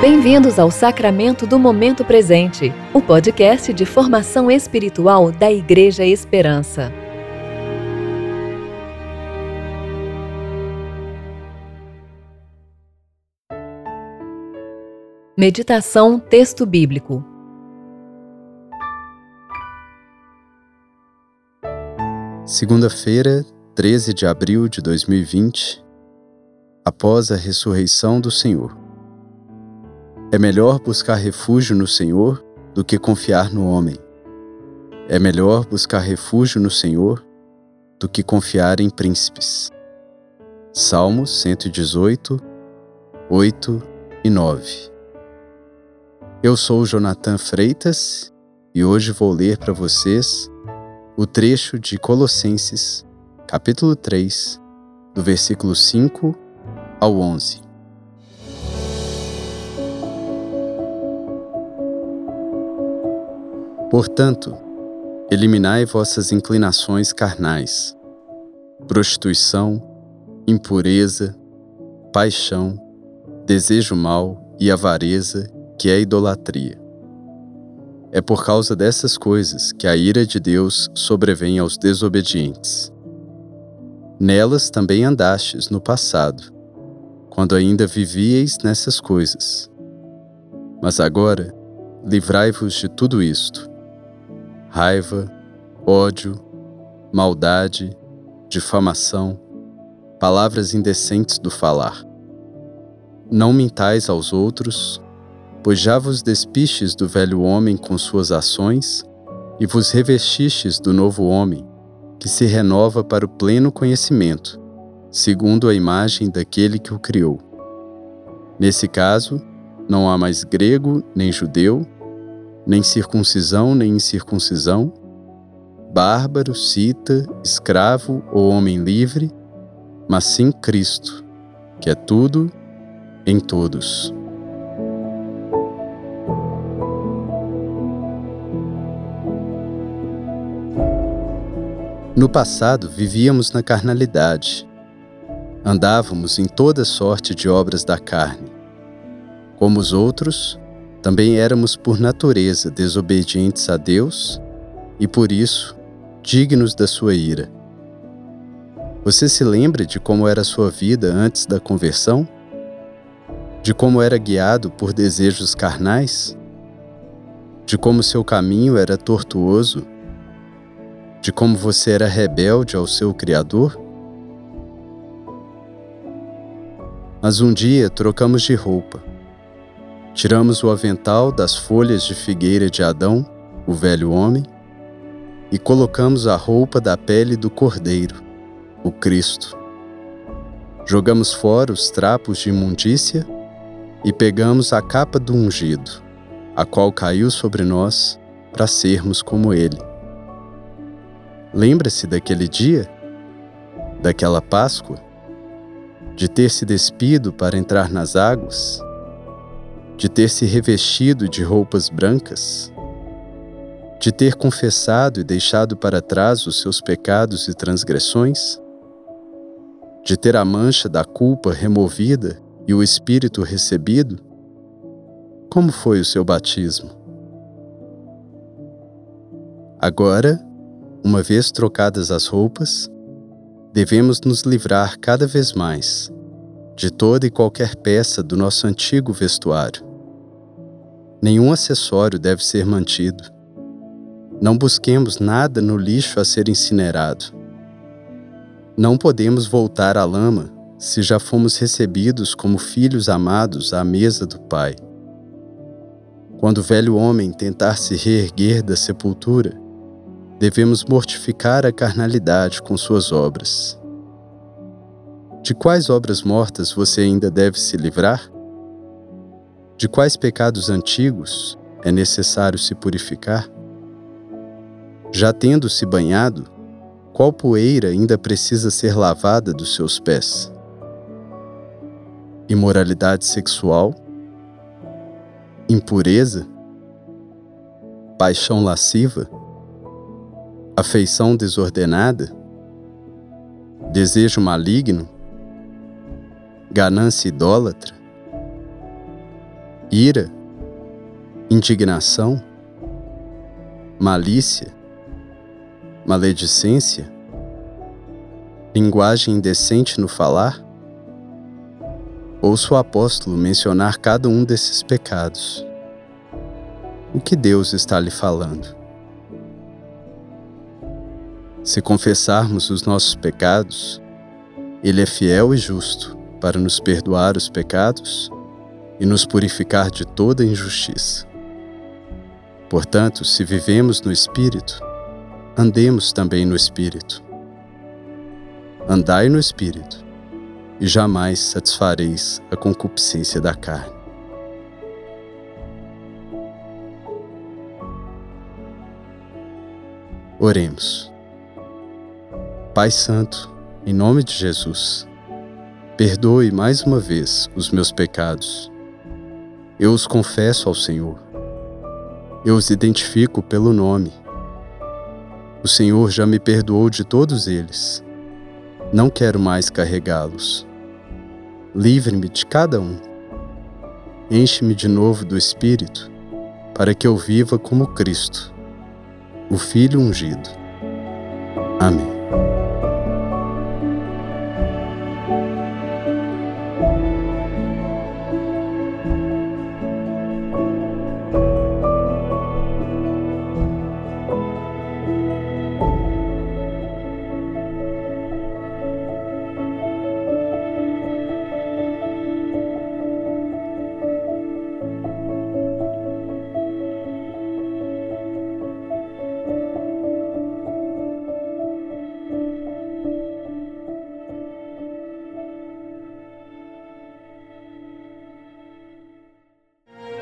Bem-vindos ao Sacramento do Momento Presente, o podcast de formação espiritual da Igreja Esperança. Meditação Texto Bíblico Segunda-feira, 13 de abril de 2020, após a ressurreição do Senhor. É melhor buscar refúgio no Senhor do que confiar no homem. É melhor buscar refúgio no Senhor do que confiar em príncipes. Salmos 118, 8 e 9. Eu sou Jonathan Freitas e hoje vou ler para vocês o trecho de Colossenses, capítulo 3, do versículo 5 ao 11. Portanto, eliminai vossas inclinações carnais, prostituição, impureza, paixão, desejo mau e avareza que é idolatria. É por causa dessas coisas que a ira de Deus sobrevém aos desobedientes. Nelas também andastes no passado, quando ainda vivíeis nessas coisas. Mas agora, livrai-vos de tudo isto: raiva, ódio, maldade, difamação, palavras indecentes do falar. Não mintais aos outros, Pois já vos despistes do velho homem com suas ações, e vos revestistes do novo homem, que se renova para o pleno conhecimento, segundo a imagem daquele que o criou. Nesse caso, não há mais grego nem judeu, nem circuncisão nem incircuncisão, bárbaro, cita, escravo ou homem livre, mas sim Cristo, que é tudo em todos. No passado vivíamos na carnalidade. Andávamos em toda sorte de obras da carne. Como os outros, também éramos por natureza desobedientes a Deus e por isso dignos da sua ira. Você se lembra de como era sua vida antes da conversão? De como era guiado por desejos carnais? De como seu caminho era tortuoso de como você era rebelde ao seu Criador? Mas um dia trocamos de roupa. Tiramos o avental das folhas de figueira de Adão, o velho homem, e colocamos a roupa da pele do Cordeiro, o Cristo. Jogamos fora os trapos de imundícia e pegamos a capa do ungido, a qual caiu sobre nós para sermos como ele. Lembra-se daquele dia? Daquela Páscoa? De ter se despido para entrar nas águas? De ter se revestido de roupas brancas? De ter confessado e deixado para trás os seus pecados e transgressões? De ter a mancha da culpa removida e o Espírito recebido? Como foi o seu batismo? Agora, uma vez trocadas as roupas, devemos nos livrar cada vez mais de toda e qualquer peça do nosso antigo vestuário. Nenhum acessório deve ser mantido. Não busquemos nada no lixo a ser incinerado. Não podemos voltar à lama se já fomos recebidos como filhos amados à mesa do Pai. Quando o velho homem tentar se reerguer da sepultura, devemos mortificar a carnalidade com suas obras. De quais obras mortas você ainda deve se livrar? De quais pecados antigos é necessário se purificar? Já tendo se banhado, qual poeira ainda precisa ser lavada dos seus pés? Imoralidade sexual? Impureza? Paixão lasciva? Afeição desordenada, desejo maligno, ganância idólatra, ira, indignação, malícia, maledicência, linguagem indecente no falar? Ouço o apóstolo mencionar cada um desses pecados. O que Deus está lhe falando? Se confessarmos os nossos pecados, Ele é fiel e justo para nos perdoar os pecados e nos purificar de toda injustiça. Portanto, se vivemos no Espírito, andemos também no Espírito. Andai no Espírito, e jamais satisfareis a concupiscência da carne. Oremos. Pai Santo, em nome de Jesus, perdoe mais uma vez os meus pecados. Eu os confesso ao Senhor. Eu os identifico pelo nome. O Senhor já me perdoou de todos eles. Não quero mais carregá-los. Livre-me de cada um. Enche-me de novo do Espírito, para que eu viva como Cristo, o Filho ungido. Amém.